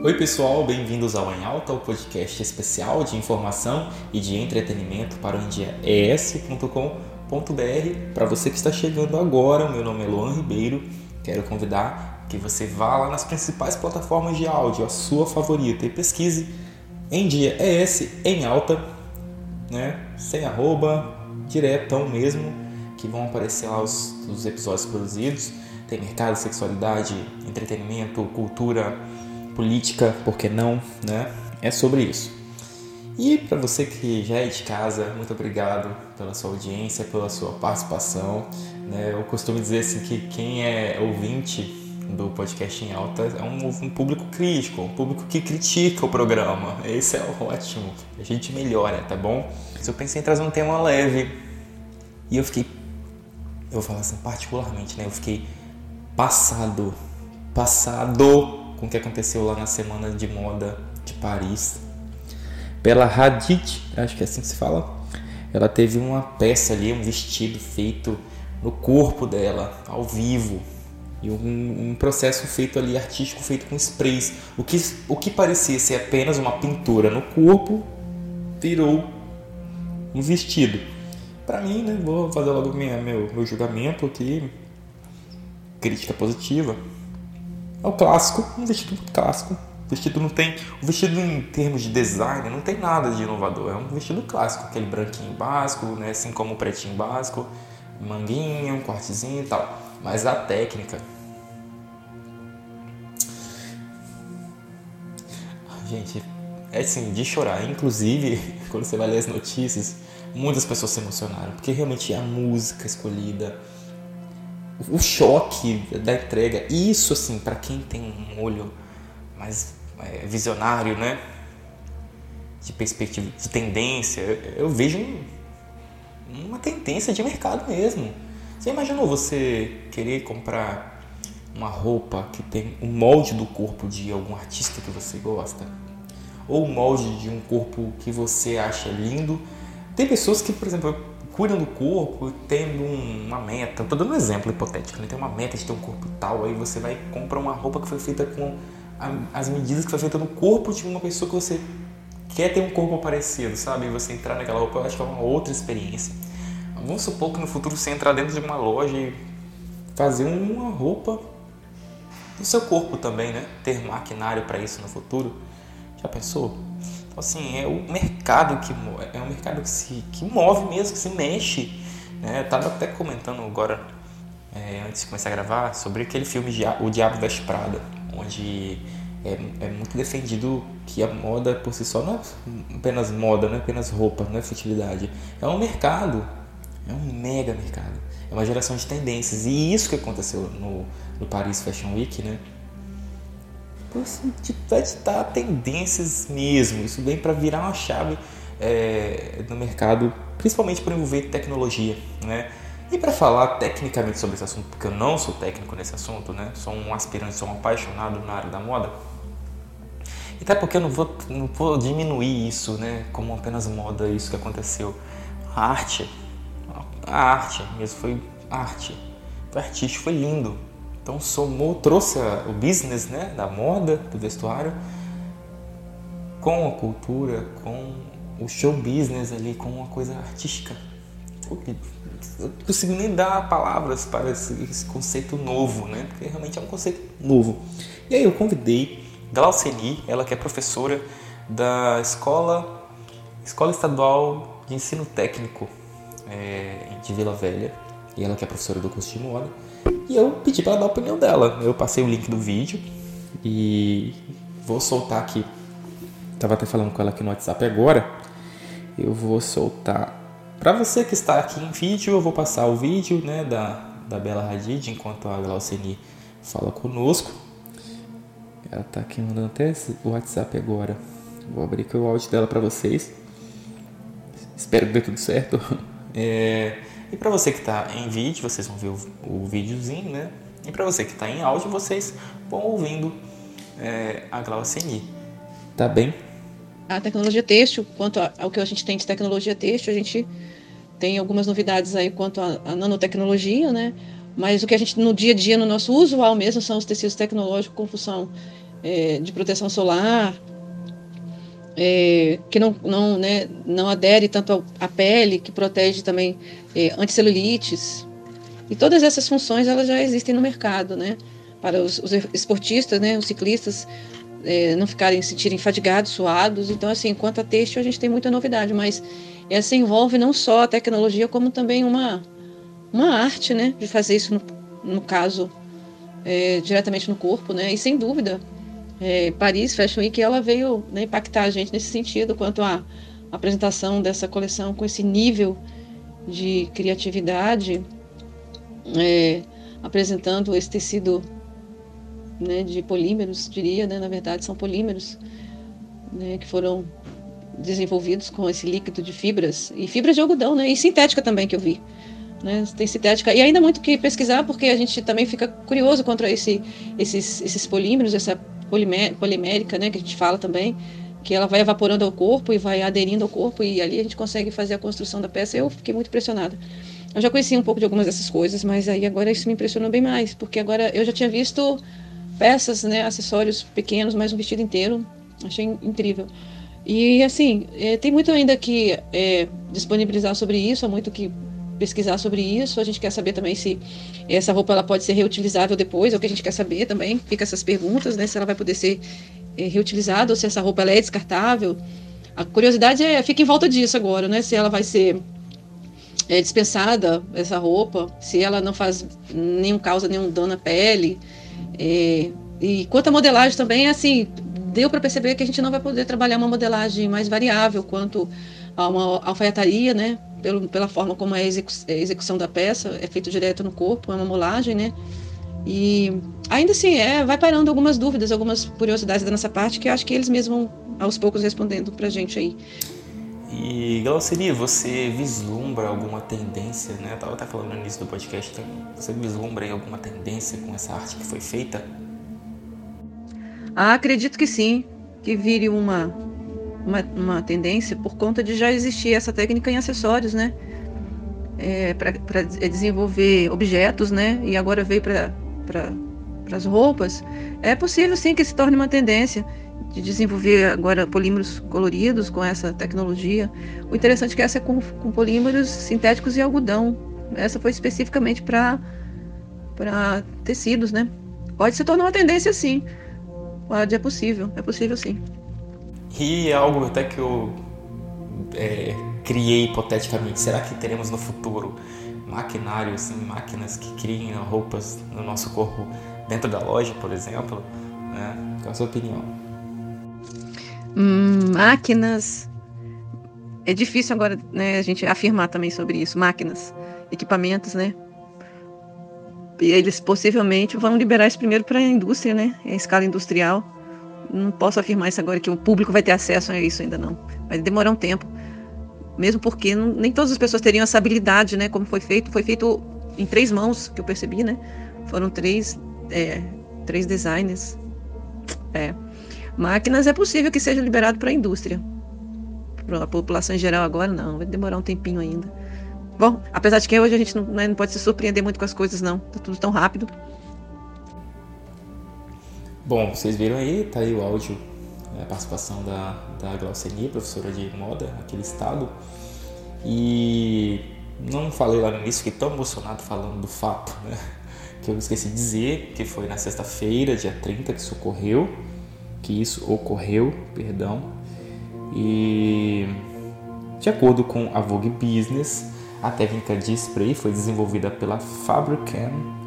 Oi pessoal, bem-vindos ao Em Alta, o podcast especial de informação e de entretenimento para o endiaes.com.br. Para você que está chegando agora, meu nome é Luan Ribeiro. Quero convidar que você vá lá nas principais plataformas de áudio, a sua favorita, e pesquise em dia ES em alta, né? Sem arroba, diretão mesmo, que vão aparecer lá os, os episódios produzidos. Tem mercado, sexualidade, entretenimento, cultura política, por que não, né? É sobre isso. E para você que já é de casa, muito obrigado pela sua audiência, pela sua participação. Né? Eu costumo dizer assim que quem é ouvinte do podcast em alta é um, um, público crítico, um público que critica o programa. Esse é ótimo. A gente melhora, tá bom? Eu pensei em trazer um tema leve e eu fiquei, eu vou falar assim particularmente, né? Eu fiquei passado, passado com o que aconteceu lá na semana de moda de Paris. Pela Hadid, acho que é assim que se fala. Ela teve uma peça ali, um vestido feito no corpo dela, ao vivo. E um, um, processo feito ali, artístico, feito com sprays. O que, o que parecia ser apenas uma pintura no corpo, virou um vestido. Para mim, né, vou fazer logo minha, meu, meu julgamento aqui. Crítica positiva. É o clássico, um vestido clássico. O vestido não tem. O vestido em termos de design não tem nada de inovador. É um vestido clássico, aquele branquinho básico, né? assim como o pretinho básico, manguinha, um cortezinho e tal. Mas a técnica. Gente, é assim, de chorar. Inclusive, quando você vai ler as notícias, muitas pessoas se emocionaram, porque realmente a música escolhida o choque da entrega, isso assim, para quem tem um olho mais é, visionário, né? De perspectiva, de tendência, eu vejo um, uma tendência de mercado mesmo. Você imaginou você querer comprar uma roupa que tem o molde do corpo de algum artista que você gosta? Ou o molde de um corpo que você acha lindo? Tem pessoas que, por exemplo, cuidam do corpo tendo uma meta. Estou dando um exemplo hipotético, né? Tem uma meta de ter um corpo tal, aí você vai comprar uma roupa que foi feita com as medidas que foi feita no corpo de uma pessoa que você quer ter um corpo parecido, sabe? E você entrar naquela roupa, eu acho que é uma outra experiência. Vamos supor que no futuro você entrar dentro de uma loja e fazer uma roupa do seu corpo também, né? Ter maquinário para isso no futuro. Já pensou? Assim, é o mercado que é um mercado que se que move mesmo, que se mexe. Né? Eu tava até comentando agora, é, antes de começar a gravar, sobre aquele filme O Diabo Veste Prada, onde é, é, muito defendido que a moda por si só não é apenas moda, não é apenas roupa, não é futilidade. É um mercado, é um mega mercado. É uma geração de tendências. E isso que aconteceu no, no Paris Fashion Week, né? Vai ditar tendências mesmo. Isso vem para virar uma chave é, no mercado, principalmente por envolver tecnologia, né? E para falar tecnicamente sobre esse assunto, porque eu não sou técnico nesse assunto, né? Sou um aspirante, sou um apaixonado na área da moda. E até porque eu não vou, não vou diminuir isso, né? Como apenas moda, isso que aconteceu. A arte, a arte mesmo foi arte, foi artístico, foi lindo, então somou, trouxe o business né, da moda, do vestuário, com a cultura, com o show business ali, com uma coisa artística. Eu não consigo nem dar palavras para esse, esse, conceito novo, né? Porque realmente é um conceito novo. E aí eu convidei Glauceni, ela que é professora da escola, escola Estadual de Ensino Técnico é, de Vila Velha, e ela que é professora do curso de moda e eu pedi para ela dar a opinião dela. Eu passei o link do vídeo e vou soltar aqui. Tava até falando com ela aqui no WhatsApp agora. Eu vou soltar. Para você que está aqui em vídeo, eu vou passar o vídeo né, da, da Bela Hadid enquanto a Glauceni fala conosco. Ela tá aqui mandando até o WhatsApp agora. Vou abrir aqui o áudio dela para vocês. Espero que dê tudo certo. É, e para você que está em vídeo, vocês vão ver o, o videozinho, né? E para você que está em áudio, vocês vão ouvindo é, a Glauceni. Tá bem? A tecnologia têxtil, quanto ao que a gente tem de tecnologia têxtil, a gente tem algumas novidades aí quanto à nanotecnologia, né? Mas o que a gente no dia a dia, no nosso usual mesmo, são os tecidos tecnológicos com função é, de proteção solar, é, que não, não, né, não adere tanto à pele, que protege também é, anticelulites. E todas essas funções elas já existem no mercado, né? Para os, os esportistas, né, os ciclistas é, não ficarem se sentirem fadigados, suados. Então, assim, quanto a têxtil, a gente tem muita novidade, mas essa envolve não só a tecnologia, como também uma, uma arte, né, de fazer isso, no, no caso, é, diretamente no corpo, né? E sem dúvida, é, Paris Fashion Week ela veio né, impactar a gente nesse sentido quanto à apresentação dessa coleção com esse nível de criatividade, é, apresentando esse tecido né, de polímeros, diria, né, na verdade são polímeros né, que foram desenvolvidos com esse líquido de fibras e fibras de algodão, né, e sintética também que eu vi. Né, tem sintética e ainda muito que pesquisar porque a gente também fica curioso contra esse, esses, esses polímeros, essa polimérica, né, que a gente fala também, que ela vai evaporando ao corpo e vai aderindo ao corpo e ali a gente consegue fazer a construção da peça. Eu fiquei muito impressionada. Eu já conhecia um pouco de algumas dessas coisas, mas aí agora isso me impressionou bem mais, porque agora eu já tinha visto peças, né, acessórios pequenos, mas um vestido inteiro. Achei incrível. E assim, é, tem muito ainda que é, disponibilizar sobre isso, há muito que pesquisar sobre isso. A gente quer saber também se essa roupa ela pode ser reutilizável depois, é o que a gente quer saber também. Fica essas perguntas, né? Se ela vai poder ser é, reutilizada ou se essa roupa ela é descartável. A curiosidade é, fica em volta disso agora, né? Se ela vai ser é, dispensada, essa roupa, se ela não faz nenhum causa nenhum dano à pele. É, e quanto à modelagem também, é assim, deu para perceber que a gente não vai poder trabalhar uma modelagem mais variável quanto a uma alfaiataria, né? pelo, pela forma como é a, execu a execução da peça, é feito direto no corpo, é uma molagem, né? E ainda assim, é, vai parando algumas dúvidas, algumas curiosidades da nossa parte, que acho que eles mesmos vão aos poucos respondendo pra gente aí. E Glaucini, você vislumbra alguma tendência, né? Eu estava até falando no início do podcast, você vislumbra aí alguma tendência com essa arte que foi feita? Ah, acredito que sim, que vire uma uma, uma tendência por conta de já existir essa técnica em acessórios, né? É, para desenvolver objetos, né? E agora veio para pra, as roupas. É possível sim que se torne uma tendência de desenvolver agora polímeros coloridos com essa tecnologia. O interessante é que essa é com, com polímeros sintéticos e algodão. Essa foi especificamente para para tecidos, né? Pode se tornar uma tendência sim. Pode, é possível, é possível sim. E é algo até que eu é, criei hipoteticamente. Será que teremos no futuro maquinário, assim, máquinas que criem roupas no nosso corpo dentro da loja, por exemplo? Né? Qual a sua opinião? Hum, máquinas. É difícil agora né, a gente afirmar também sobre isso. Máquinas, equipamentos, né? Eles possivelmente vão liberar isso primeiro para a indústria, né? A escala industrial não posso afirmar isso agora que o público vai ter acesso a isso ainda não. Vai demorar um tempo. Mesmo porque não, nem todas as pessoas teriam essa habilidade, né? Como foi feito. Foi feito em três mãos, que eu percebi, né? Foram três, é, três designers. É. Máquinas é possível que seja liberado para a indústria. Para a população em geral agora, não. Vai demorar um tempinho ainda. Bom, apesar de que hoje a gente não, né, não pode se surpreender muito com as coisas, não. Tá tudo tão rápido. Bom, vocês viram aí, tá aí o áudio, né, a participação da, da Glauceni, professora de moda aqui do estado. E não falei lá no início, fiquei tão emocionado falando do fato, né? Que eu esqueci de dizer que foi na sexta-feira, dia 30, que isso ocorreu. Que isso ocorreu, perdão. E de acordo com a Vogue Business, a técnica de spray foi desenvolvida pela Fabricam,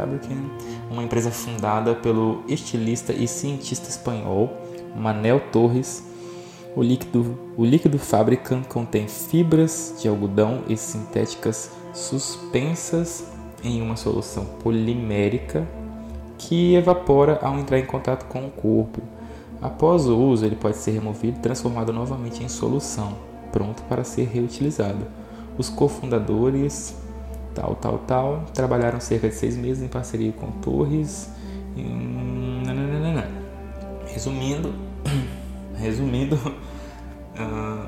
Fabricam uma empresa fundada pelo estilista e cientista espanhol Manel Torres. O líquido, o líquido Fabricant contém fibras de algodão e sintéticas suspensas em uma solução polimérica que evapora ao entrar em contato com o corpo. Após o uso, ele pode ser removido e transformado novamente em solução, pronto para ser reutilizado. Os cofundadores tal, tal, tal. Trabalharam cerca de seis meses em parceria com Torres. Resumindo, resumindo, uh,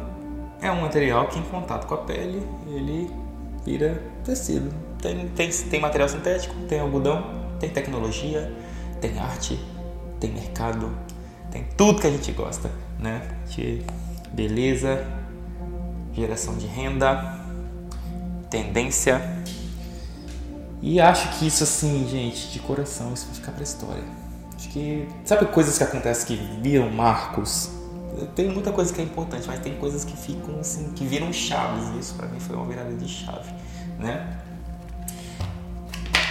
é um material que em contato com a pele ele vira tecido. Tem, tem, tem material sintético, tem algodão, tem tecnologia, tem arte, tem mercado, tem tudo que a gente gosta, né? De beleza, geração de renda, tendência. E acho que isso assim, gente, de coração, isso vai ficar pra história. Acho que. Sabe coisas que acontecem que viram marcos? Tem muita coisa que é importante, mas tem coisas que ficam assim, que viram chaves. E isso pra mim foi uma virada de chave, né?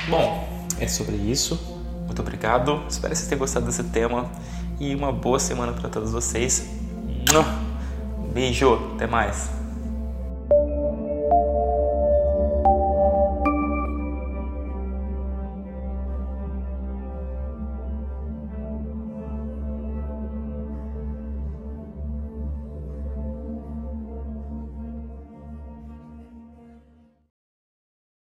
Bom, é sobre isso. Muito obrigado. Espero que vocês tenham gostado desse tema. E uma boa semana para todos vocês. Beijo, até mais.